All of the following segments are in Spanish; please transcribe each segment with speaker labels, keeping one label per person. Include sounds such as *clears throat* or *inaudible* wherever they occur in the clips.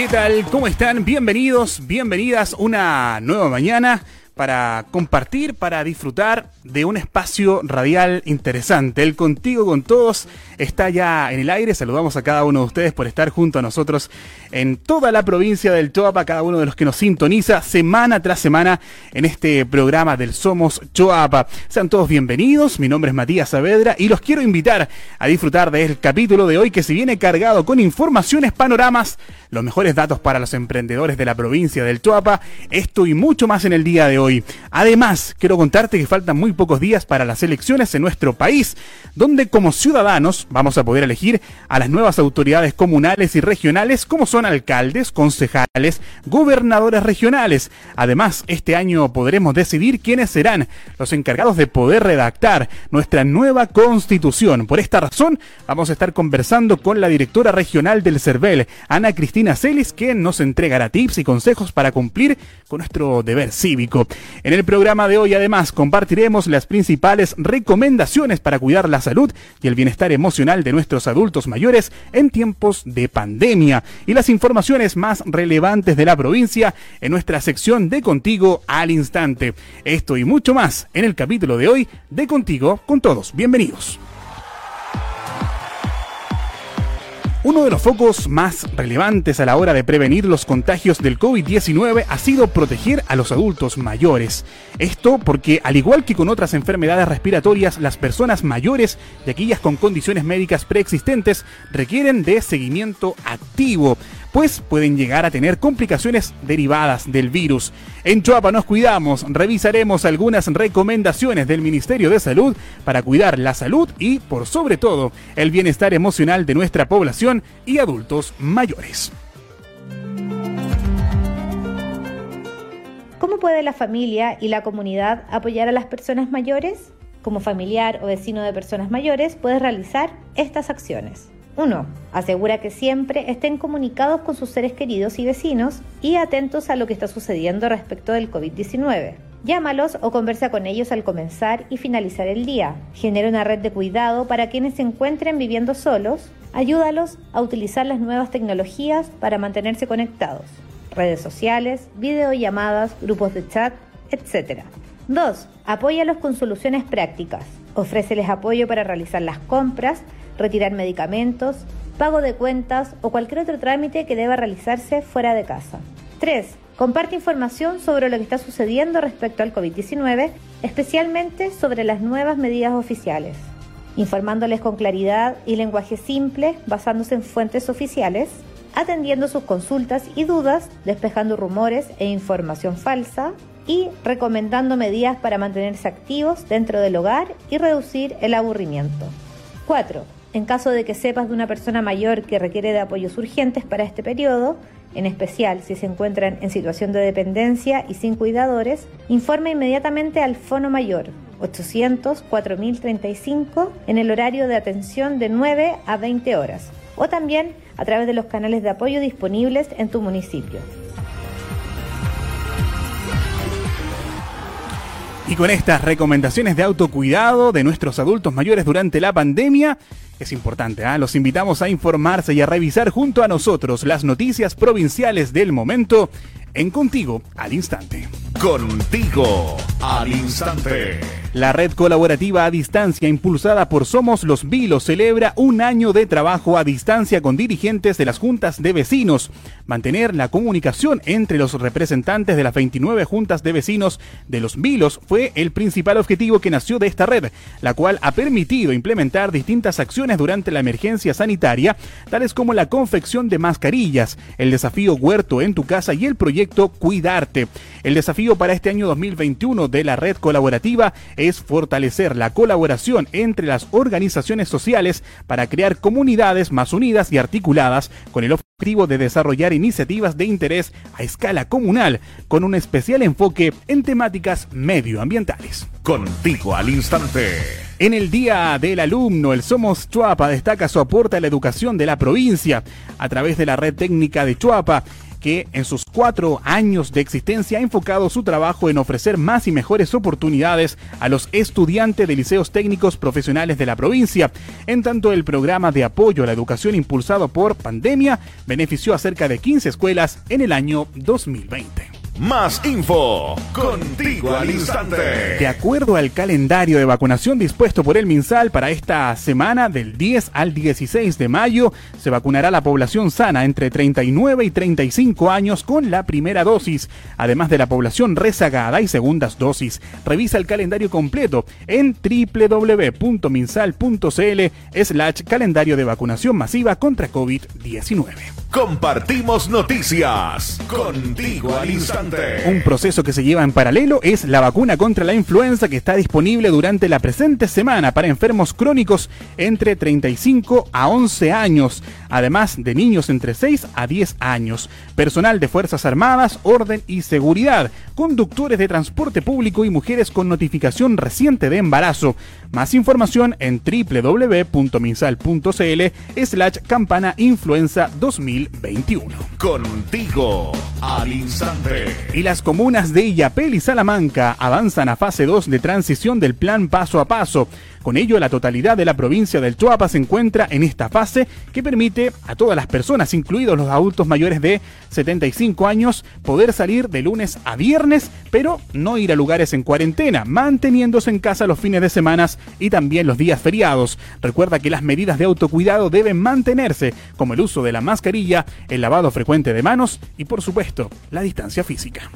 Speaker 1: ¿Qué tal? ¿Cómo están? Bienvenidos, bienvenidas una nueva mañana para compartir, para disfrutar de un espacio radial interesante. El Contigo con Todos está ya en el aire. Saludamos a cada uno de ustedes por estar junto a nosotros en toda la provincia del Choapa, cada uno de los que nos sintoniza semana tras semana en este programa del Somos Choapa. Sean todos bienvenidos. Mi nombre es Matías Saavedra y los quiero invitar a disfrutar del capítulo de hoy que se viene cargado con informaciones, panoramas, los mejores datos para los emprendedores de la provincia del Choapa. Esto y mucho más en el día de hoy. Además, quiero contarte que faltan muy pocos días para las elecciones en nuestro país, donde como ciudadanos vamos a poder elegir a las nuevas autoridades comunales y regionales como son alcaldes, concejales, gobernadores regionales. Además, este año podremos decidir quiénes serán los encargados de poder redactar nuestra nueva constitución. Por esta razón, vamos a estar conversando con la directora regional del CERVEL, Ana Cristina Celis, quien nos entregará tips y consejos para cumplir con nuestro deber cívico. En el programa de hoy además compartiremos las principales recomendaciones para cuidar la salud y el bienestar emocional de nuestros adultos mayores en tiempos de pandemia y las informaciones más relevantes de la provincia en nuestra sección de Contigo al Instante. Esto y mucho más en el capítulo de hoy de Contigo con todos. Bienvenidos. Uno de los focos más relevantes a la hora de prevenir los contagios del COVID-19 ha sido proteger a los adultos mayores. Esto porque, al igual que con otras enfermedades respiratorias, las personas mayores y aquellas con condiciones médicas preexistentes requieren de seguimiento activo pues pueden llegar a tener complicaciones derivadas del virus. En Chuapa nos cuidamos, revisaremos algunas recomendaciones del Ministerio de Salud para cuidar la salud y, por sobre todo, el bienestar emocional de nuestra población y adultos mayores.
Speaker 2: ¿Cómo puede la familia y la comunidad apoyar a las personas mayores? Como familiar o vecino de personas mayores, puedes realizar estas acciones. 1. Asegura que siempre estén comunicados con sus seres queridos y vecinos y atentos a lo que está sucediendo respecto del COVID-19. Llámalos o conversa con ellos al comenzar y finalizar el día. Genera una red de cuidado para quienes se encuentren viviendo solos. Ayúdalos a utilizar las nuevas tecnologías para mantenerse conectados. Redes sociales, videollamadas, grupos de chat, etc. 2. Apóyalos con soluciones prácticas. Ofréceles apoyo para realizar las compras retirar medicamentos, pago de cuentas o cualquier otro trámite que deba realizarse fuera de casa. 3. Comparte información sobre lo que está sucediendo respecto al COVID-19, especialmente sobre las nuevas medidas oficiales, informándoles con claridad y lenguaje simple basándose en fuentes oficiales, atendiendo sus consultas y dudas, despejando rumores e información falsa y recomendando medidas para mantenerse activos dentro del hogar y reducir el aburrimiento. 4 en caso de que sepas de una persona mayor que requiere de apoyos urgentes para este periodo, en especial si se encuentran en situación de dependencia y sin cuidadores, informe inmediatamente al Fono Mayor 800 4035 en el horario de atención de 9 a 20 horas o también a través de los canales de apoyo disponibles en tu municipio.
Speaker 1: Y con estas recomendaciones de autocuidado de nuestros adultos mayores durante la pandemia, es importante, ¿ah? los invitamos a informarse y a revisar junto a nosotros las noticias provinciales del momento en Contigo al Instante.
Speaker 3: Contigo al Instante.
Speaker 1: La red colaborativa a distancia impulsada por Somos los Vilos celebra un año de trabajo a distancia con dirigentes de las juntas de vecinos. Mantener la comunicación entre los representantes de las 29 juntas de vecinos de los Vilos fue el principal objetivo que nació de esta red, la cual ha permitido implementar distintas acciones durante la emergencia sanitaria, tales como la confección de mascarillas, el desafío Huerto en tu casa y el proyecto Cuidarte. El desafío para este año 2021 de la red colaborativa es fortalecer la colaboración entre las organizaciones sociales para crear comunidades más unidas y articuladas con el de desarrollar iniciativas de interés a escala comunal con un especial enfoque en temáticas medioambientales.
Speaker 3: Contigo al instante.
Speaker 1: En el Día del Alumno, el Somos Chuapa destaca su aporte a la educación de la provincia a través de la red técnica de Chuapa que en sus cuatro años de existencia ha enfocado su trabajo en ofrecer más y mejores oportunidades a los estudiantes de liceos técnicos profesionales de la provincia. En tanto, el programa de apoyo a la educación impulsado por pandemia benefició a cerca de 15 escuelas en el año 2020.
Speaker 3: Más info. Contigo al instante.
Speaker 1: De acuerdo al calendario de vacunación dispuesto por el MinSal para esta semana del 10 al 16 de mayo, se vacunará la población sana entre 39 y 35 años con la primera dosis, además de la población rezagada y segundas dosis. Revisa el calendario completo en www.minsal.cl slash calendario de vacunación masiva contra COVID-19.
Speaker 3: Compartimos noticias. Contigo al instante.
Speaker 1: Un proceso que se lleva en paralelo es la vacuna contra la influenza que está disponible durante la presente semana para enfermos crónicos entre 35 a 11 años, además de niños entre 6 a 10 años, personal de Fuerzas Armadas, Orden y Seguridad, conductores de transporte público y mujeres con notificación reciente de embarazo. Más información en www.minsal.cl slash campana influenza 2021.
Speaker 3: Contigo al instante.
Speaker 1: Y las comunas de Illapel y Salamanca avanzan a fase 2 de transición del plan paso a paso. Con ello, la totalidad de la provincia del Chuapa se encuentra en esta fase que permite a todas las personas, incluidos los adultos mayores de 75 años, poder salir de lunes a viernes, pero no ir a lugares en cuarentena, manteniéndose en casa los fines de semana y también los días feriados. Recuerda que las medidas de autocuidado deben mantenerse, como el uso de la mascarilla, el lavado frecuente de manos y, por supuesto, la distancia física.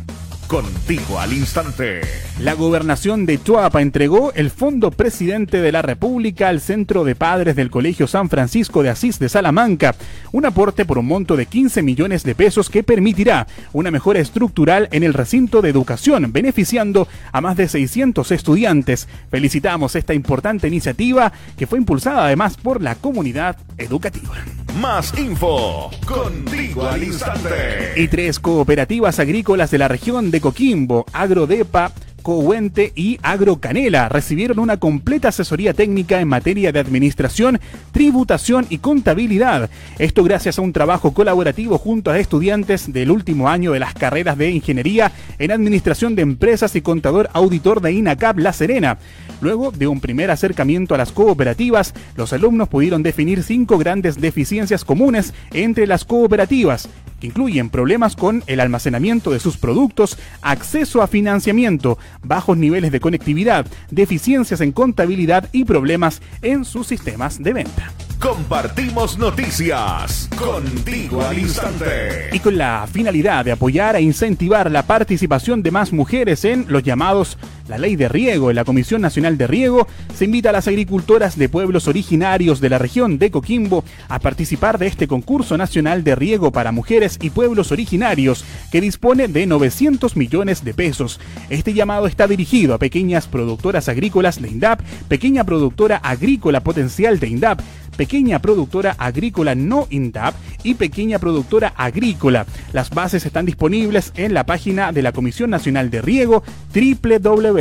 Speaker 3: Contigo al instante.
Speaker 1: La gobernación de Chuapa entregó el Fondo Presidente de la República al Centro de Padres del Colegio San Francisco de Asís de Salamanca, un aporte por un monto de 15 millones de pesos que permitirá una mejora estructural en el recinto de educación, beneficiando a más de 600 estudiantes. Felicitamos esta importante iniciativa que fue impulsada además por la comunidad educativa.
Speaker 3: Más info. Contigo al instante.
Speaker 1: Y tres cooperativas agrícolas de la región de Coquimbo, Agrodepa, Cohuente y Agrocanela recibieron una completa asesoría técnica en materia de administración, tributación y contabilidad. Esto gracias a un trabajo colaborativo junto a estudiantes del último año de las carreras de Ingeniería en Administración de Empresas y Contador Auditor de INACAP La Serena. Luego de un primer acercamiento a las cooperativas, los alumnos pudieron definir cinco grandes deficiencias comunes entre las cooperativas, que incluyen problemas con el almacenamiento de sus productos, acceso a financiamiento, bajos niveles de conectividad, deficiencias en contabilidad y problemas en sus sistemas de venta.
Speaker 3: Compartimos noticias contigo al instante.
Speaker 1: Y con la finalidad de apoyar e incentivar la participación de más mujeres en los llamados la ley de riego en la Comisión Nacional de Riego, se invita a las agricultoras de pueblos originarios de la región de Coquimbo a participar de este concurso nacional de riego para mujeres y pueblos originarios que dispone de 900 millones de pesos. Este llamado está dirigido a pequeñas productoras agrícolas de INDAP, pequeña productora agrícola potencial de INDAP, pequeña productora agrícola no INDAP y pequeña productora agrícola. Las bases están disponibles en la página de la Comisión Nacional de Riego www.cnr.gov.cl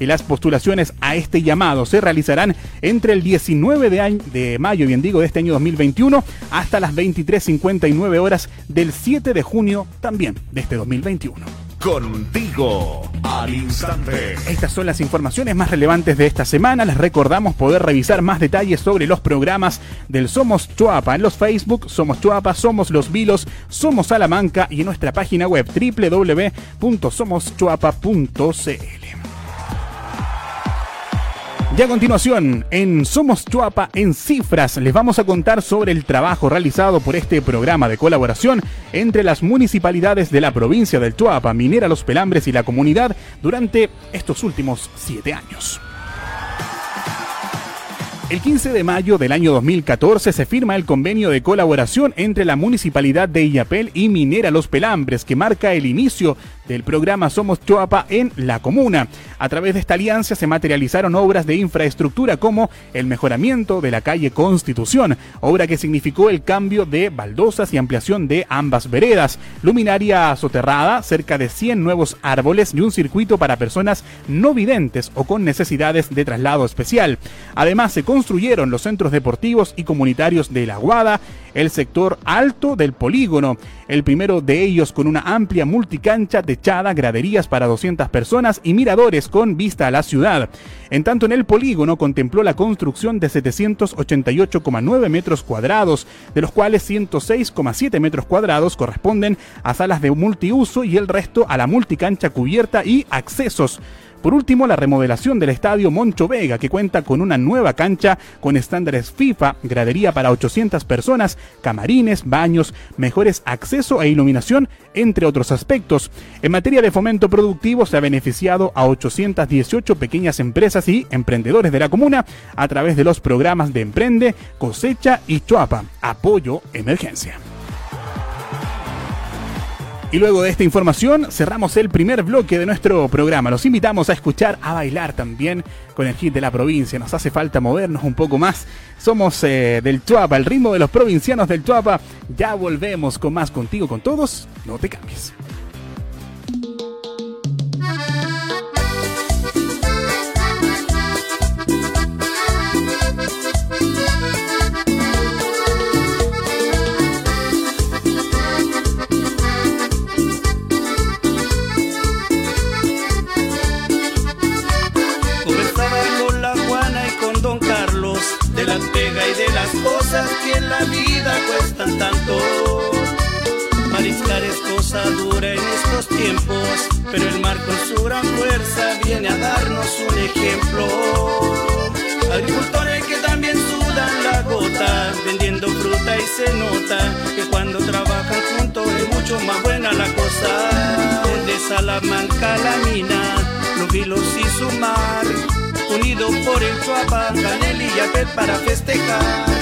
Speaker 1: y las postulaciones a este llamado se realizarán entre el 19 de, de mayo, bien digo, de este año 2021 hasta las 23.59 horas del 7 de junio también de este 2021.
Speaker 3: Contigo al instante.
Speaker 1: Estas son las informaciones más relevantes de esta semana. Les recordamos poder revisar más detalles sobre los programas del Somos Chuapa en los Facebook, Somos Chuapa, Somos Los Vilos, Somos Salamanca y en nuestra página web www.somoschuapa.cl. Y a continuación, en Somos Chuapa en cifras, les vamos a contar sobre el trabajo realizado por este programa de colaboración entre las municipalidades de la provincia del Chuapa, Minera Los Pelambres y la comunidad durante estos últimos siete años. El 15 de mayo del año 2014 se firma el convenio de colaboración entre la Municipalidad de Illapel y Minera Los Pelambres, que marca el inicio del programa Somos Choapa en la comuna. A través de esta alianza se materializaron obras de infraestructura como el mejoramiento de la calle Constitución, obra que significó el cambio de baldosas y ampliación de ambas veredas, luminaria soterrada, cerca de 100 nuevos árboles y un circuito para personas no videntes o con necesidades de traslado especial. Además, se construyeron los centros deportivos y comunitarios de La Guada, el sector alto del polígono, el primero de ellos con una amplia multicancha techada, graderías para 200 personas y miradores con vista a la ciudad. En tanto, en el polígono contempló la construcción de 788,9 metros cuadrados, de los cuales 106,7 metros cuadrados corresponden a salas de multiuso y el resto a la multicancha cubierta y accesos. Por último, la remodelación del estadio Moncho Vega, que cuenta con una nueva cancha con estándares FIFA, gradería para 800 personas, camarines, baños, mejores acceso e iluminación, entre otros aspectos. En materia de fomento productivo, se ha beneficiado a 818 pequeñas empresas y emprendedores de la comuna a través de los programas de Emprende, Cosecha y Choapa, Apoyo Emergencia. Y luego de esta información cerramos el primer bloque de nuestro programa. Los invitamos a escuchar, a bailar también con el hit de la provincia. Nos hace falta movernos un poco más. Somos eh, del Chuapa, el ritmo de los provincianos del Chuapa. Ya volvemos con más contigo, con todos. No te cambies.
Speaker 4: Vida cuestan tanto. Mariscar es cosa dura en estos tiempos, pero el mar con su gran fuerza viene a darnos un ejemplo. Agricultores que también sudan la gota, vendiendo fruta y se nota que cuando trabajan juntos es mucho más buena la cosa. Desde Salamanca la mina, los vilos y su mar unido por el Chuapa, Canel y para festejar.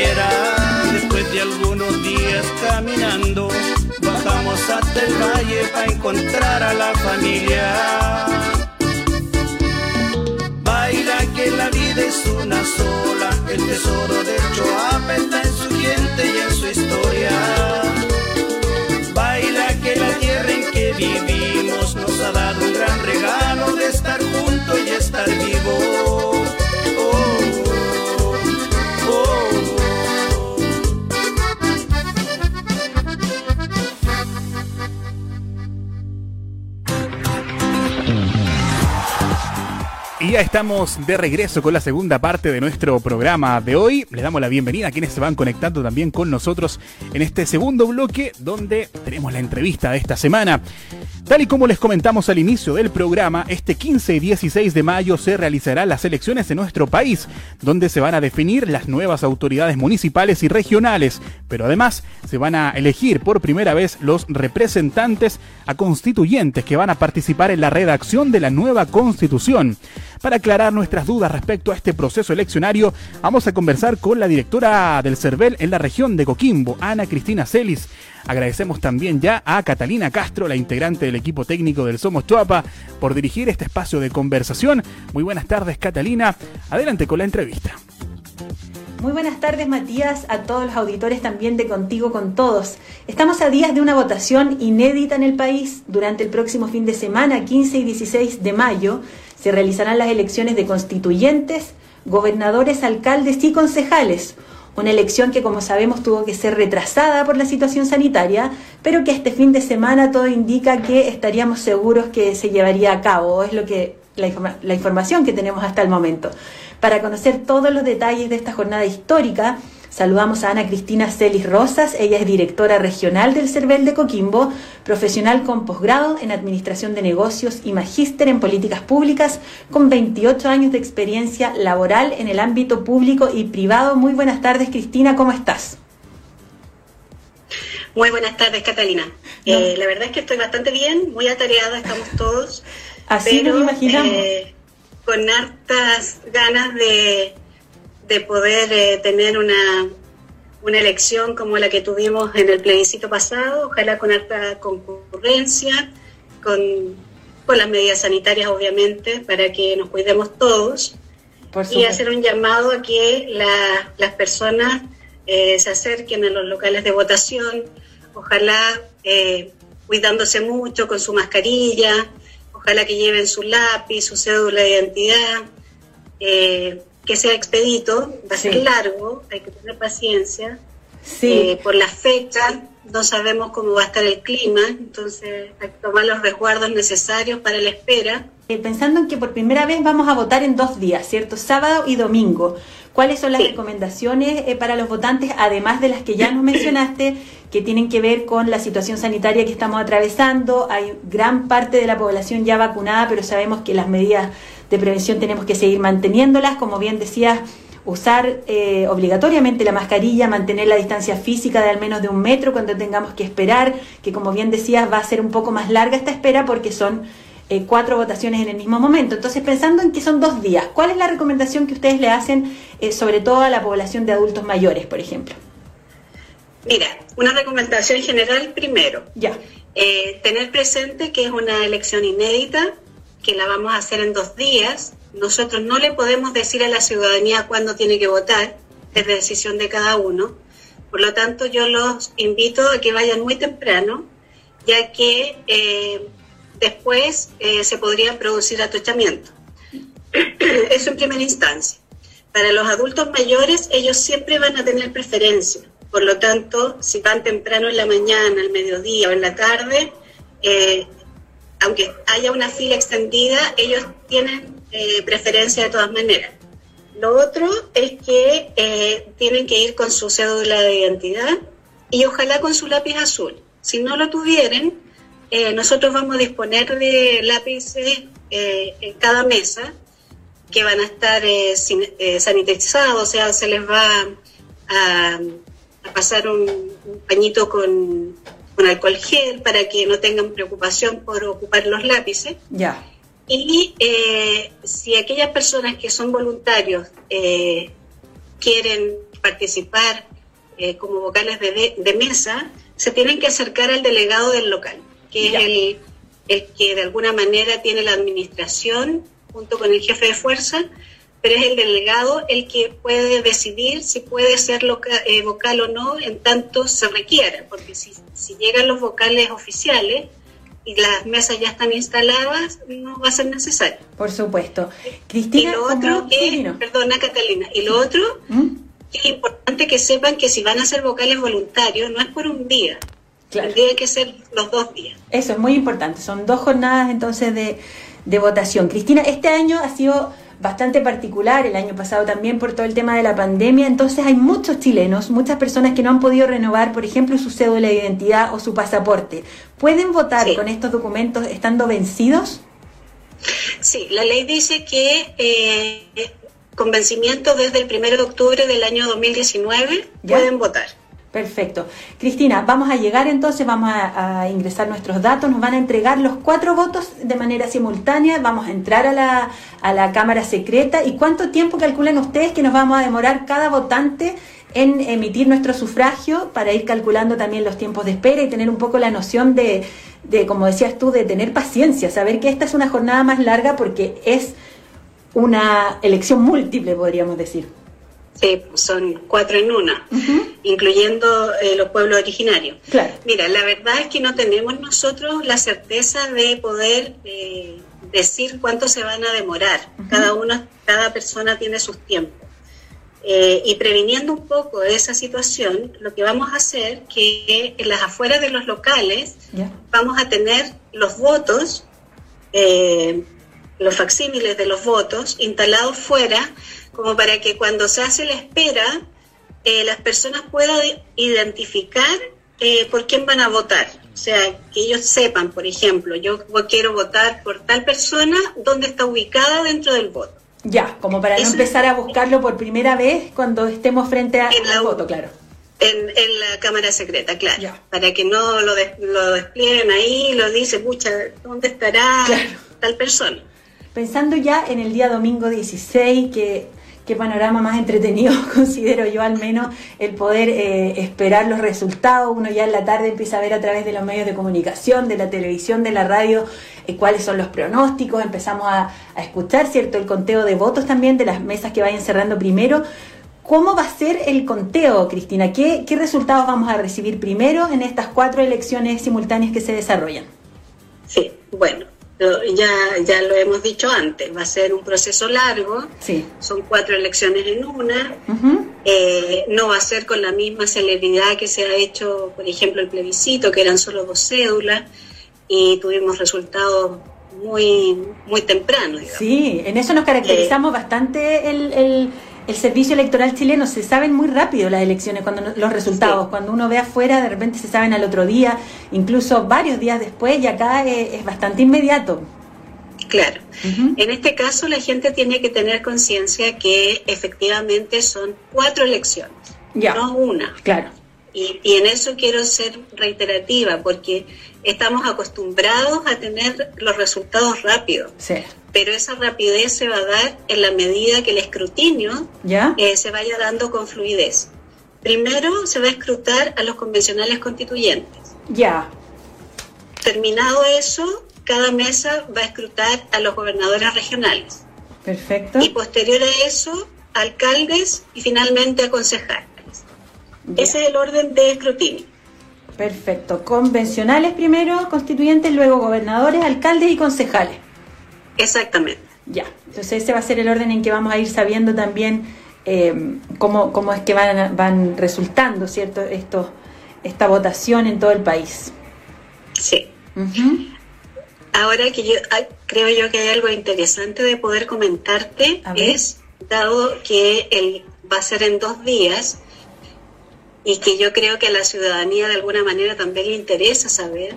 Speaker 4: Después de algunos días caminando, bajamos hasta el valle para encontrar a la familia. Baila que la vida es una sola, el tesoro de Choapa está en su gente y en su historia. Baila que la tierra en que vivimos
Speaker 1: estamos de regreso con la segunda parte de nuestro programa de hoy. Les damos la bienvenida a quienes se van conectando también con nosotros en este segundo bloque donde tenemos la entrevista de esta semana. Tal y como les comentamos al inicio del programa, este 15 y 16 de mayo se realizarán las elecciones en nuestro país, donde se van a definir las nuevas autoridades municipales y regionales, pero además se van a elegir por primera vez los representantes a constituyentes que van a participar en la redacción de la nueva constitución. Para aclarar nuestras dudas respecto a este proceso eleccionario, vamos a conversar con la directora del CERVEL en la región de Coquimbo, Ana Cristina Celis. Agradecemos también ya a Catalina Castro, la integrante del equipo técnico del Somos Chuapa, por dirigir este espacio de conversación. Muy buenas tardes, Catalina. Adelante con la entrevista.
Speaker 5: Muy buenas tardes Matías, a todos los auditores también de Contigo con Todos. Estamos a días de una votación inédita en el país. Durante el próximo fin de semana, 15 y 16 de mayo, se realizarán las elecciones de constituyentes, gobernadores, alcaldes y concejales. Una elección que, como sabemos, tuvo que ser retrasada por la situación sanitaria, pero que este fin de semana todo indica que estaríamos seguros que se llevaría a cabo. Es lo que la, la información que tenemos hasta el momento. Para conocer todos los detalles de esta jornada histórica, Saludamos a Ana Cristina Celis Rosas, ella es directora regional del CERVEL de Coquimbo, profesional con posgrado en Administración de Negocios y magíster en Políticas Públicas, con 28 años de experiencia laboral en el ámbito público y privado. Muy buenas tardes, Cristina, ¿cómo estás?
Speaker 6: Muy buenas tardes, Catalina. Eh, la verdad es que estoy bastante bien, muy atareada, estamos todos.
Speaker 5: Así pero, imaginamos. Eh,
Speaker 6: con hartas ganas de de poder eh, tener una, una elección como la que tuvimos en el plebiscito pasado, ojalá con alta concurrencia, con, con las medidas sanitarias obviamente, para que nos cuidemos todos y hacer un llamado a que las personas eh, se acerquen a los locales de votación, ojalá eh, cuidándose mucho con su mascarilla, ojalá que lleven su lápiz, su cédula de identidad. Eh, que sea expedito, va a ser largo, hay que tener paciencia. Sí. Eh, por la fecha, no sabemos cómo va a estar el clima, entonces hay que tomar los resguardos necesarios para la espera.
Speaker 5: Eh, pensando en que por primera vez vamos a votar en dos días, ¿cierto? Sábado y domingo. ¿Cuáles son las recomendaciones eh, para los votantes, además de las que ya nos mencionaste, que tienen que ver con la situación sanitaria que estamos atravesando? Hay gran parte de la población ya vacunada, pero sabemos que las medidas de prevención tenemos que seguir manteniéndolas, como bien decías, usar eh, obligatoriamente la mascarilla, mantener la distancia física de al menos de un metro cuando tengamos que esperar, que como bien decías va a ser un poco más larga esta espera porque son eh, cuatro votaciones en el mismo momento. Entonces, pensando en que son dos días, ¿cuál es la recomendación que ustedes le hacen eh, sobre todo a la población de adultos mayores, por ejemplo?
Speaker 6: Mira, una recomendación general primero.
Speaker 5: Ya.
Speaker 6: tener presente que es una elección inédita, que la vamos a hacer en dos días. Nosotros no le podemos decir a la ciudadanía cuándo tiene que votar, es decisión de cada uno. Por lo tanto, yo los invito a que vayan muy temprano, ya que eh, después eh, se podría producir atochamiento. *clears throat* Eso en primera instancia. Para los adultos mayores, ellos siempre van a tener preferencia. Por lo tanto, si van temprano en la mañana, al mediodía o en la tarde, eh, aunque haya una fila extendida, ellos tienen eh, preferencia de todas maneras. Lo otro es que eh, tienen que ir con su cédula de identidad y ojalá con su lápiz azul. Si no lo tuvieran, eh, nosotros vamos a disponer de lápices en cada mesa que van a estar sanitizados, o sea, se les va a, pasar un pañito con con alcohol gel para que no tengan preocupación por ocupar los lápices.
Speaker 5: Ya.
Speaker 6: Y eh, si aquellas personas que son voluntarios eh, quieren participar eh, como vocales de, mesa, se tienen que acercar al delegado del local, que es el, el que de alguna manera tiene la administración junto con el jefe de fuerza pero es el delegado el que puede decidir si puede ser eh, vocal o no en tanto se requiera, porque si, si llegan los vocales oficiales y las mesas ya están instaladas, no va a ser necesario.
Speaker 5: Por supuesto. Cristina,
Speaker 6: y lo otro es, perdona Catalina, y lo otro ¿Mm? es importante que sepan que si van a ser vocales voluntarios, no es por un día, claro. tiene que ser los dos días.
Speaker 5: Eso es muy importante, son dos jornadas entonces de, de votación. Cristina, este año ha sido bastante particular el año pasado también por todo el tema de la pandemia. Entonces hay muchos chilenos, muchas personas que no han podido renovar, por ejemplo, su cédula de identidad o su pasaporte. ¿Pueden votar con estos documentos estando vencidos?
Speaker 6: Sí, la ley dice que eh, con vencimiento desde el 1 de octubre del año 2019 pueden votar.
Speaker 5: Perfecto. Cristina, vamos a llegar entonces, vamos a, ingresar nuestros datos, nos van a entregar los cuatro votos de manera simultánea, vamos a entrar a la, a la Cámara Secreta y cuánto tiempo calculan ustedes que nos vamos a demorar cada votante en emitir nuestro sufragio para ir calculando también los tiempos de espera y tener un poco la noción de, de como decías tú, de tener paciencia, saber que esta es una jornada más larga porque es una elección múltiple, podríamos decir.
Speaker 6: Sí, son cuatro en una, incluyendo eh, los pueblos originarios.
Speaker 5: Claro.
Speaker 6: Mira, la verdad es que no tenemos nosotros la certeza de poder eh, decir cuánto se van a demorar. Cada uno, cada persona tiene sus tiempos. Eh, y previniendo un poco esa situación, lo que vamos a hacer que en las afueras de los locales vamos a tener los votos, eh, los facsímiles de los votos instalados fuera, como para que cuando se hace la espera, eh, las personas puedan identificar por quién van a votar. O sea, que ellos sepan, por ejemplo, yo quiero votar por tal persona, dónde está ubicada dentro del voto.
Speaker 5: Ya, como para no empezar a buscarlo por primera vez cuando estemos frente a la foto, claro.
Speaker 6: En, la cámara secreta, claro. Para que no lo, lo desplieguen ahí y lo dice, pucha, ¿dónde estará tal persona?
Speaker 5: Pensando ya en el día domingo 16, que qué panorama más entretenido *laughs* considero yo al menos el poder eh, esperar los resultados. Uno ya en la tarde empieza a ver a través de los medios de comunicación, de la televisión, de la radio, eh, cuáles son los pronósticos. Empezamos a, escuchar, ¿cierto? El conteo de votos también de las mesas que vayan cerrando primero. ¿Cómo va a ser el conteo, Cristina? ¿Qué, ¿Qué resultados vamos a recibir primero en estas cuatro elecciones simultáneas que se desarrollan?
Speaker 6: Sí, bueno, ya, ya lo hemos dicho antes, va a ser un proceso largo, sí. son cuatro elecciones en una, eh, no va a ser con la misma celeridad que se ha hecho, por ejemplo, el plebiscito, que eran solo dos cédulas, y tuvimos resultados muy, muy tempranos.
Speaker 5: Sí, en eso nos caracterizamos eh, bastante el el servicio electoral chileno se saben muy rápido las elecciones, cuando los resultados, cuando uno ve afuera de repente se saben al otro día, incluso varios días después y acá es, bastante inmediato.
Speaker 6: Claro. En este caso la gente tiene que tener conciencia que efectivamente son cuatro elecciones, no una.
Speaker 5: Claro.
Speaker 6: Y, y, en eso quiero ser reiterativa, porque estamos acostumbrados a tener los resultados rápidos. Sí pero esa rapidez se va a dar en la medida que el escrutinio eh, se vaya dando con fluidez. Primero se va a escrutar a los convencionales constituyentes.
Speaker 5: Ya.
Speaker 6: Terminado eso, cada mesa va a escrutar a los gobernadores regionales.
Speaker 5: Perfecto.
Speaker 6: Y posterior a eso, alcaldes y finalmente a concejales. Ese es el orden de escrutinio.
Speaker 5: Perfecto. Convencionales primero, constituyentes, luego gobernadores, alcaldes y concejales.
Speaker 6: Exactamente.
Speaker 5: Ya, entonces ese va a ser el orden en que vamos a ir sabiendo también eh, cómo, cómo, es que van, van resultando, ¿cierto? Esto, esta votación en todo el país.
Speaker 6: Sí. Ahora que yo creo yo que hay algo interesante de poder comentarte es, dado que el, va a ser en dos días, y que yo creo que a la ciudadanía de alguna manera también le interesa saber,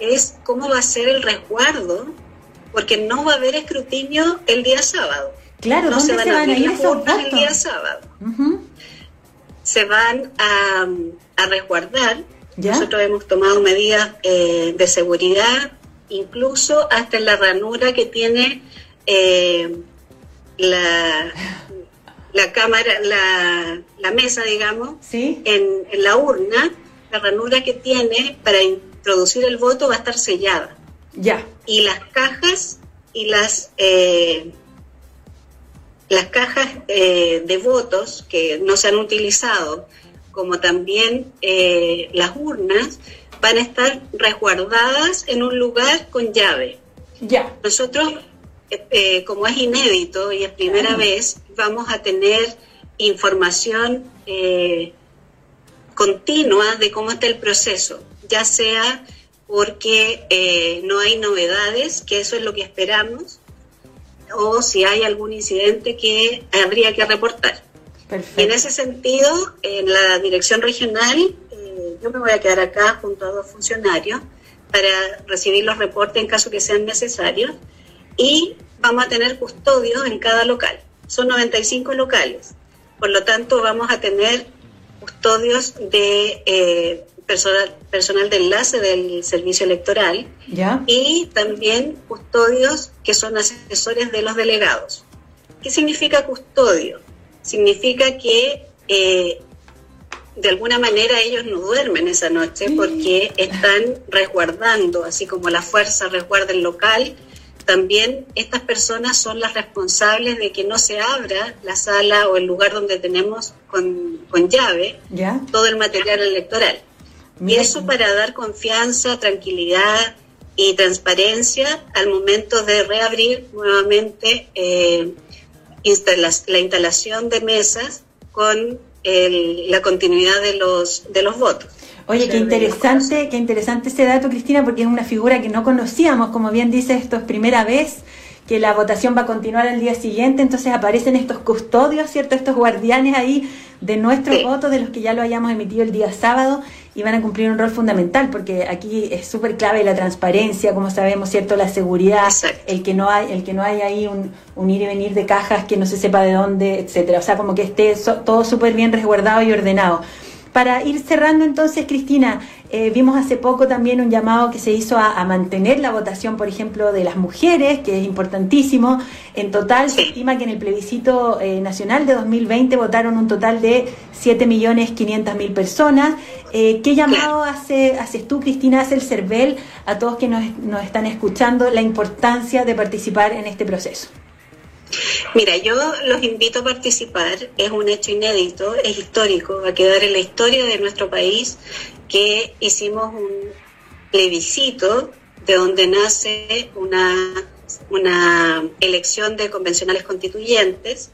Speaker 6: es cómo va a ser el resguardo porque no va a haber escrutinio el día sábado.
Speaker 5: Claro,
Speaker 6: no se van, a abrir las urnas el día sábado. Se van a, resguardar. Nosotros hemos tomado medidas eh, de seguridad, incluso hasta en la ranura que tiene eh, la, la cámara, la, la mesa, digamos, en, en la urna, la ranura que tiene para introducir el voto va a estar sellada.
Speaker 5: Ya.
Speaker 6: Y las cajas y las eh, las cajas eh, de votos que no se han utilizado, como también eh, las urnas, van a estar resguardadas en un lugar con llave.
Speaker 5: Ya.
Speaker 6: Nosotros, como es inédito y es primera vez, vamos a tener información continua de cómo está el proceso, ya sea porque eh, no hay novedades, que eso es lo que esperamos, o si hay algún incidente que habría que reportar. en ese sentido, en la dirección regional, eh, yo me voy a quedar acá junto a dos funcionarios para recibir los reportes en caso que sean necesarios y vamos a tener custodios en cada local. Son 95 locales, por lo tanto vamos a tener custodios de eh, personal, personal de enlace del servicio electoral y también custodios que son asesores de los delegados. ¿Qué significa custodio? Significa que eh, de alguna manera ellos no duermen esa noche porque están resguardando, así como la fuerza resguarda el local, también estas personas son las responsables de que no se abra la sala o el lugar donde tenemos con, llave todo el material electoral. Y eso para dar confianza, tranquilidad y transparencia al momento de reabrir nuevamente eh, la instalación de mesas con la continuidad de los, de los votos.
Speaker 5: Oye, qué interesante, qué interesante ese dato, Cristina, porque es una figura que no conocíamos, como bien dice, esto es primera vez que la votación va a continuar al día siguiente, entonces aparecen estos custodios, ¿cierto? Estos guardianes ahí de nuestros votos, de los que ya lo hayamos emitido el día sábado, y van a cumplir un rol fundamental, porque aquí es súper clave la transparencia, como sabemos, ¿cierto? La seguridad, el que no hay, el que no hay ahí un, un, ir y venir de cajas que no se sepa de dónde, etcétera. O sea, como que esté todo súper bien resguardado y ordenado. Para ir cerrando entonces, Cristina, eh, vimos hace poco también un llamado que se hizo a, mantener la votación, por ejemplo, de las mujeres, que es importantísimo. En total se estima que en el plebiscito eh, nacional de 2020 votaron un total de 7.500.000 personas. Eh, ¿Qué llamado hace, haces tú, Cristina, hace el CERVEL a todos que nos, nos están escuchando la importancia de participar en este proceso?
Speaker 6: Mira, yo los invito a participar, es un hecho inédito, es histórico, va a quedar en la historia de nuestro país que hicimos un plebiscito de donde nace una, una elección de convencionales constituyentes.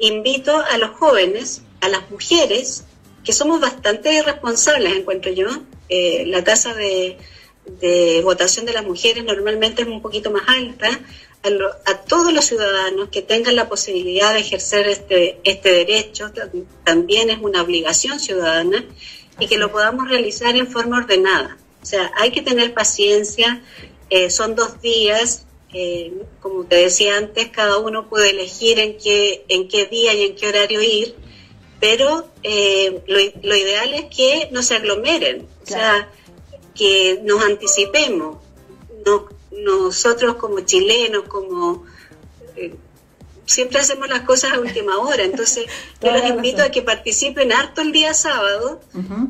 Speaker 6: Invito a los jóvenes, a las mujeres, que somos bastante responsables, encuentro yo. Eh, la tasa de, de votación de las mujeres normalmente es un poquito más alta, a, todos los ciudadanos que tengan la posibilidad de ejercer este, este derecho, también es una obligación ciudadana, y que lo podamos realizar en forma ordenada. O sea, hay que tener paciencia, eh, son dos días, eh, como te decía antes, cada uno puede elegir en qué, en qué día y en qué horario ir, pero eh, lo, lo, ideal es que no se aglomeren, o sea, que nos anticipemos, no, nosotros como chilenos, como eh, siempre hacemos las cosas a última hora, entonces *laughs* yo los invito a que participen harto el día sábado,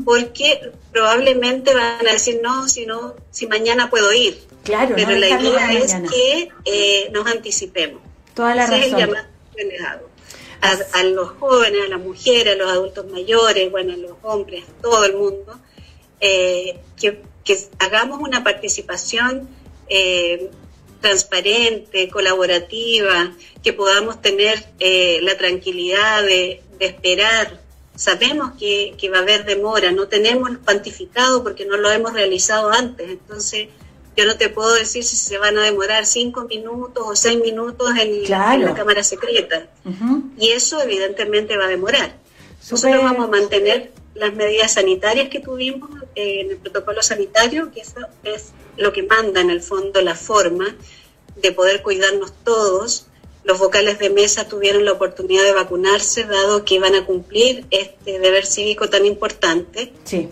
Speaker 6: porque probablemente van a decir no, si no, si mañana puedo ir.
Speaker 5: Claro,
Speaker 6: pero la idea es que eh, nos anticipemos.
Speaker 5: Toda la razón.
Speaker 6: A, a, los jóvenes, a las mujeres, a los adultos mayores, bueno, a los hombres, a todo el mundo, eh, que, que hagamos una participación eh, transparente, colaborativa, que podamos tener eh, la tranquilidad de, esperar. Sabemos que, va a haber demora, no tenemos cuantificado porque no lo hemos realizado antes, entonces yo no te puedo decir si se van a demorar cinco minutos o seis minutos en, la cámara secreta. Y eso evidentemente va a demorar. Nosotros vamos a mantener las medidas sanitarias que tuvimos eh, en el protocolo sanitario, que eso es lo que manda en el fondo la forma de poder cuidarnos todos. Los vocales de mesa tuvieron la oportunidad de vacunarse, dado que iban a cumplir este deber cívico tan importante.
Speaker 5: Sí.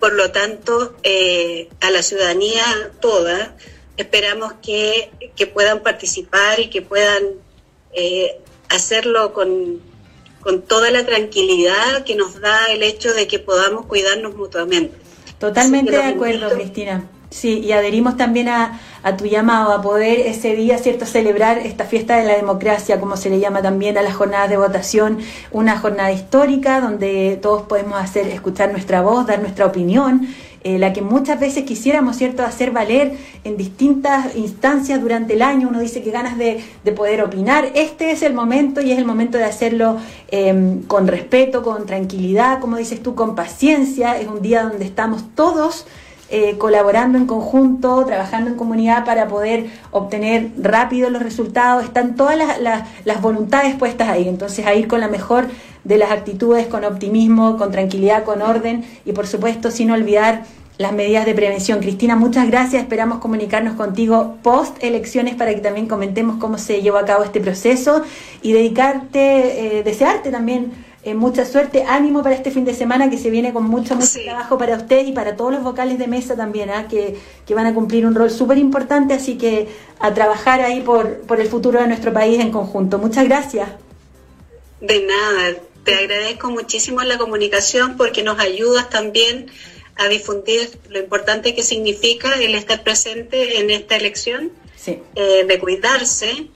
Speaker 6: Por lo tanto, eh, a la ciudadanía toda, esperamos que, que, puedan participar y que puedan eh, hacerlo con, con toda la tranquilidad que nos da el hecho de que podamos cuidarnos mutuamente.
Speaker 5: Totalmente de acuerdo, Cristina. Sí, y adherimos también a, a, tu llamado a poder ese día, ¿cierto?, celebrar esta fiesta de la democracia, como se le llama también a las jornadas de votación, una jornada histórica donde todos podemos hacer escuchar nuestra voz, dar nuestra opinión, eh, la que muchas veces quisiéramos, ¿cierto?, hacer valer en distintas instancias durante el año. Uno dice que ganas de, de poder opinar. Este es el momento y es el momento de hacerlo em, con respeto, con tranquilidad, como dices tú, con paciencia. Es un día donde estamos todos eh, colaborando en conjunto, trabajando en comunidad para poder obtener rápido los resultados. Están todas las, voluntades puestas ahí. Entonces, a ir con la mejor de las actitudes, con optimismo, con tranquilidad, con orden y, por supuesto, sin olvidar las medidas de prevención. Cristina, muchas gracias. Esperamos comunicarnos contigo post elecciones para que también comentemos cómo se llevó a cabo este proceso y dedicarte, eh, desearte también eh, mucha suerte, ánimo para este fin de semana que se viene con mucho, mucho trabajo para usted y para todos los vocales de mesa también, ¿ah? que, que, van a cumplir un rol súper importante, así que a trabajar ahí por, por el futuro de nuestro país en conjunto. Muchas gracias.
Speaker 6: De nada, te agradezco muchísimo la comunicación porque nos ayudas también a difundir lo importante que significa el estar presente en esta elección, eh, de cuidarse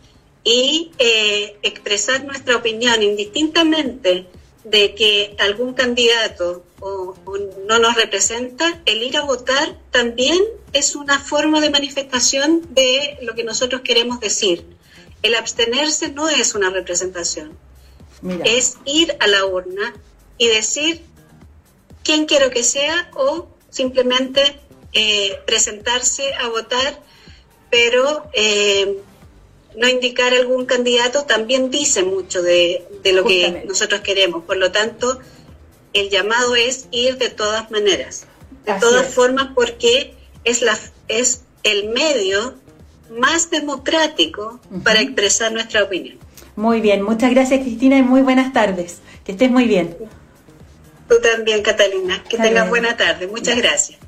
Speaker 6: y eh, expresar nuestra opinión indistintamente de que algún candidato o, no nos representa, el ir a votar también es una forma de manifestación de lo que nosotros queremos decir. El abstenerse no es una representación, es ir a la urna y decir quién quiero que sea o simplemente eh, presentarse a votar, pero eh, no indicar algún candidato también dice mucho de, lo que nosotros queremos. Por lo tanto, el llamado es ir de todas maneras, de todas formas, porque es, la, es el medio más democrático para expresar nuestra opinión.
Speaker 5: Muy bien, muchas gracias Cristina y muy buenas tardes. Que estés muy bien.
Speaker 6: Tú también, Catalina. Que tengas buena tarde. Muchas gracias.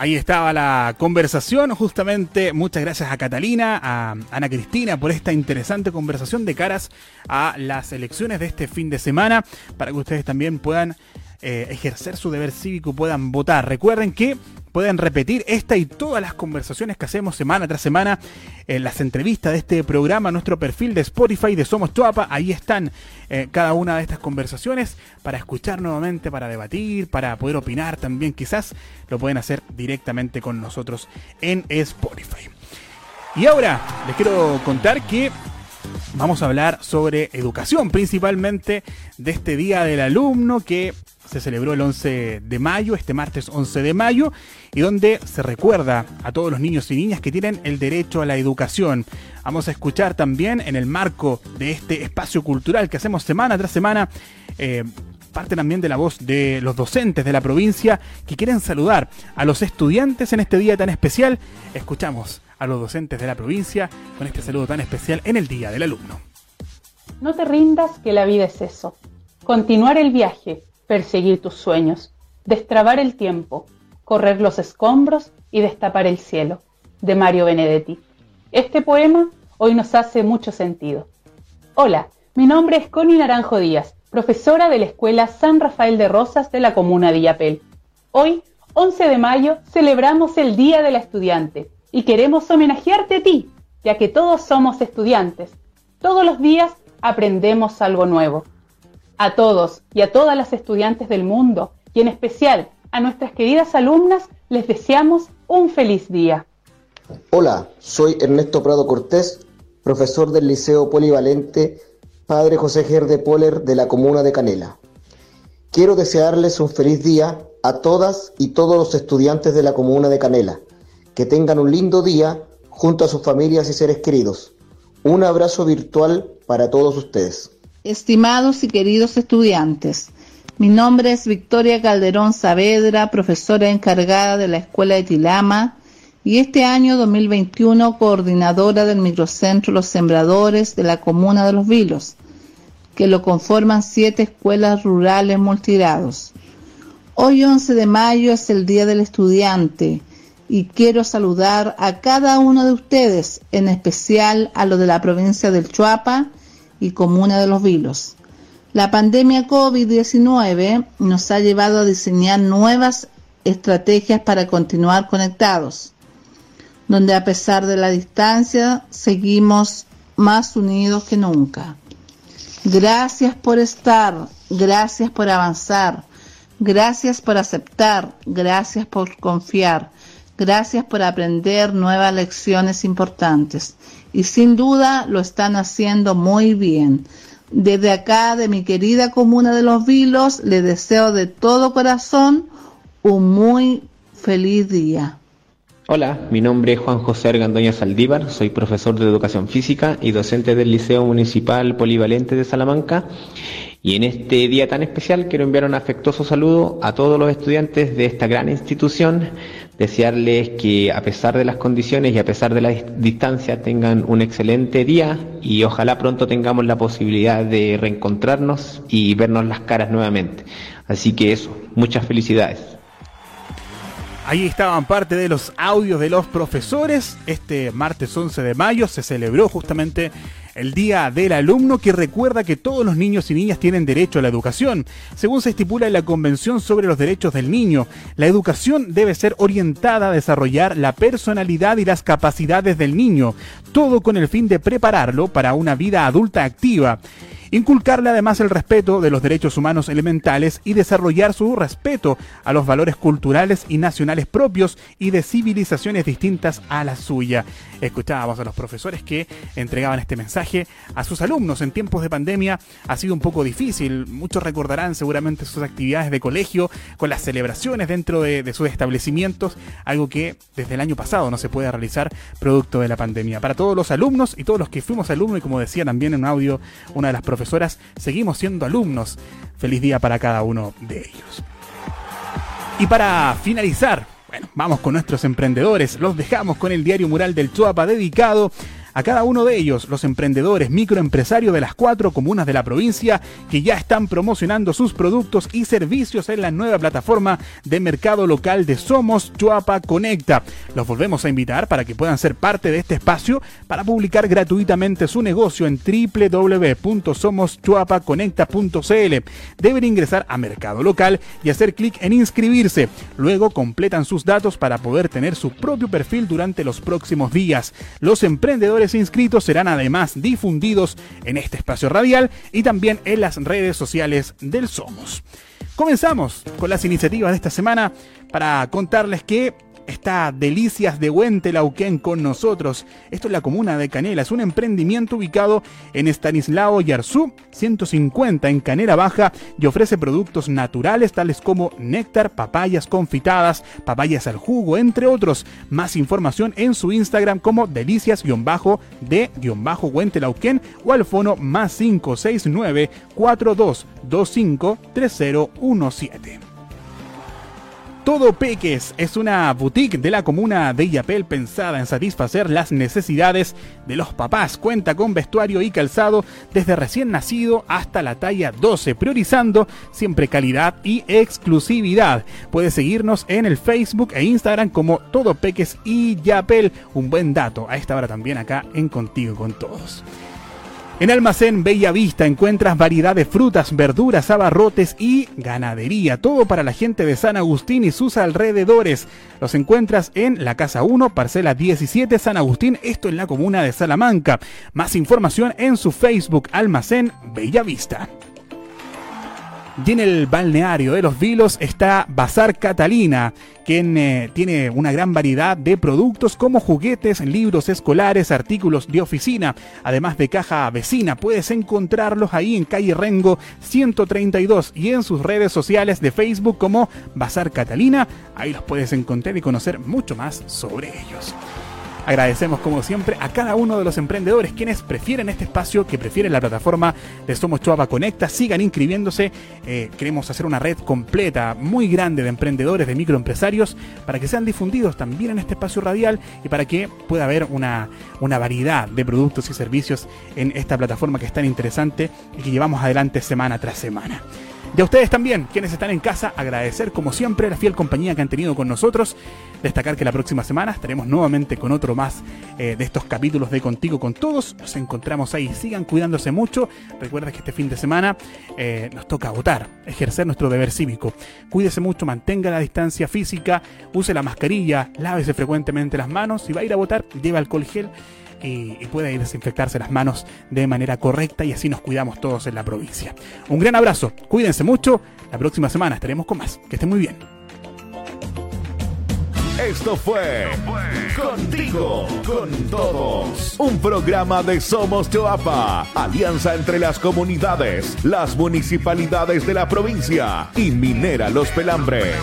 Speaker 1: Ahí estaba la conversación, justamente. Muchas gracias a Catalina, a Ana Cristina por esta interesante conversación de caras a las elecciones de este fin de semana, para que ustedes también puedan eh, ejercer su deber cívico, puedan votar. Recuerden que pueden repetir esta y todas las conversaciones que hacemos semana tras semana en las entrevistas de este programa, nuestro perfil de Spotify de Somos Tuapa. Ahí están eh, cada una de estas conversaciones para escuchar nuevamente, para debatir, para poder opinar también. Quizás lo pueden hacer directamente con nosotros en Spotify. Y ahora les quiero contar que vamos a hablar sobre educación, principalmente de este Día del Alumno que se celebró el 11 de mayo, este martes 11 de mayo, y donde se recuerda a todos los niños y niñas que tienen el derecho a la educación. Vamos a escuchar también en el marco de este espacio cultural que hacemos semana tras semana. Eh, parte también de la voz de los docentes de la provincia que quieren saludar a los estudiantes en este día tan especial. Escuchamos a los docentes de la provincia con este saludo tan especial en el Día del Alumno.
Speaker 7: No te rindas que la vida es eso. Continuar el viaje, perseguir tus sueños, destrabar el tiempo, correr los escombros y destapar el cielo, de Mario Benedetti. Este poema hoy nos hace mucho sentido. Hola, mi nombre es Connie Naranjo Díaz, profesora de la Escuela San Rafael de Rosas de la comuna de Illapel. Hoy, 11 de mayo, celebramos el Día del Estudiante y queremos homenajearte a ti, ya que todos somos estudiantes. Todos los días aprendemos algo nuevo a todos y a todas las estudiantes del mundo y en especial a nuestras queridas alumnas les deseamos un feliz día.
Speaker 8: Hola, soy Ernesto Prado Cortés, profesor del Liceo Polivalente Padre José Gerde Poller de la comuna de Canela. Quiero desearles un feliz día a todas y todos los estudiantes de la comuna de Canela. Que tengan un lindo día junto a sus familias y seres queridos. Un abrazo virtual para todos ustedes.
Speaker 9: Estimados y queridos estudiantes, mi nombre es Victoria Calderón Saavedra, profesora encargada de la Escuela de Tilama y este año 2021 coordinadora del microcentro Los Sembradores de la Comuna de Los Vilos, que lo conforman siete escuelas rurales multigrados. Hoy 11 de mayo es el Día del Estudiante y quiero saludar a cada uno de ustedes, en especial a los de la provincia del Chuapa, y Comuna de los Vilos. La pandemia COVID-19 nos ha llevado a diseñar nuevas estrategias para continuar conectados, donde a pesar de la distancia seguimos más unidos que nunca. Gracias por estar, gracias por avanzar, gracias por aceptar, gracias por confiar, gracias por aprender nuevas lecciones importantes y sin duda lo están haciendo muy bien. Desde acá, de mi querida comuna de Los Vilos, le deseo de todo corazón un muy feliz día.
Speaker 10: Hola, mi nombre es Juan José Argandoña Saldívar, soy profesor de educación física y docente del Liceo Municipal Polivalente de Salamanca. Y en este día tan especial quiero enviar un afectuoso saludo a todos los estudiantes de esta gran institución desearles que a pesar de las condiciones y a pesar de la distancia tengan un excelente día y ojalá pronto tengamos la posibilidad de reencontrarnos y vernos las caras nuevamente. Así que eso, muchas felicidades.
Speaker 1: Ahí estaban parte de los audios de los profesores. Este martes 11 de mayo se celebró justamente el Día del Alumno que recuerda que todos los niños y niñas tienen derecho a la educación. Según se estipula en la Convención sobre los Derechos del Niño, la educación debe ser orientada a desarrollar la personalidad y las capacidades del niño, todo con el fin de prepararlo para una vida adulta activa. Inculcarle además el respeto de los derechos humanos elementales y desarrollar su respeto a los valores culturales y nacionales propios y de civilizaciones distintas a la suya. Escuchábamos a los profesores que entregaban este mensaje a sus alumnos en tiempos de pandemia. Ha sido un poco difícil. Muchos recordarán seguramente sus actividades de colegio con las celebraciones dentro de, de sus establecimientos, algo que desde el año pasado no se puede realizar producto de la pandemia. Para todos los alumnos y todos los que fuimos alumnos y como decía también en un audio una de las profesoras, seguimos siendo alumnos. Feliz día para cada uno de ellos. Y para finalizar, bueno, vamos con nuestros emprendedores. Los dejamos con el diario mural del Chuapa dedicado a cada uno de ellos, los emprendedores microempresarios de las cuatro comunas de la provincia que ya están promocionando sus productos y servicios en la nueva plataforma de mercado local de Somos Chuapa Conecta. Los volvemos a invitar para que puedan ser parte de este espacio para publicar gratuitamente su negocio en www.somoschuapaconecta.cl. Deben ingresar a mercado local y hacer clic en inscribirse. Luego completan sus datos para poder tener su propio perfil durante los próximos días. Los emprendedores inscritos serán además difundidos en este espacio radial y también en las redes sociales del Somos. Comenzamos con las iniciativas de esta semana para contarles que está Delicias de Huentelauquén con nosotros. Esto es la comuna de Canela, es un emprendimiento ubicado en Estanislao Yarzú 150 en Canela Baja y ofrece productos naturales tales como néctar, papayas confitadas, papayas al jugo, entre otros. Más información en su Instagram como delicias-de-huentelauquén o al fono más 569 4225 3017. Todo Peques es una boutique de la comuna de Illapel pensada en satisfacer las necesidades de los papás. Cuenta con vestuario y calzado desde recién nacido hasta la talla 12, priorizando siempre calidad y exclusividad. Puedes seguirnos en el Facebook e Instagram como Todo Peques y Yapel. Un buen dato a esta hora también acá en Contigo con Todos. En Almacén Bella Vista encuentras variedad de frutas, verduras, abarrotes y ganadería. Todo para la gente de San Agustín y sus alrededores. Los encuentras en la Casa 1, parcela 17 San Agustín, esto en la comuna de Salamanca. Más información en su Facebook Almacén Bella Vista. Y en el balneario de los Vilos está Bazar Catalina, quien eh, tiene una gran variedad de productos como juguetes, libros escolares, artículos de oficina, además de caja vecina. Puedes encontrarlos ahí en calle Rengo 132 y en sus redes sociales de Facebook como Bazar Catalina. Ahí los puedes encontrar y conocer mucho más sobre ellos. Agradecemos como siempre a cada uno de los emprendedores quienes prefieren este espacio, que prefieren la plataforma de Somos Chuapa Conecta. Sigan inscribiéndose. Eh, queremos hacer una red completa, muy grande de emprendedores, de microempresarios, para que sean difundidos también en este espacio radial y para que pueda haber una, una variedad de productos y servicios en esta plataforma que es tan interesante y que llevamos adelante semana tras semana. Y a ustedes también, quienes están en casa, agradecer como siempre la fiel compañía que han tenido con nosotros. Destacar que la próxima semana estaremos nuevamente con otro más eh, de estos capítulos de Contigo con Todos. Nos encontramos ahí. Sigan cuidándose mucho. Recuerda que este fin de semana eh, nos toca votar, ejercer nuestro deber cívico. Cuídese mucho, mantenga la distancia física, use la mascarilla, lávese frecuentemente las manos. Si va a ir a votar, lleve alcohol gel y, pueda desinfectarse las manos de manera correcta y así nos cuidamos todos en la provincia. Un gran abrazo, cuídense mucho, la próxima semana estaremos con más. Que estén muy bien.
Speaker 3: Esto fue Contigo con Todos, un programa de Somos Choapa, alianza entre las comunidades, las municipalidades de la provincia y Minera Los Pelambres.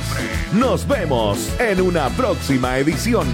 Speaker 3: Nos vemos en una próxima edición.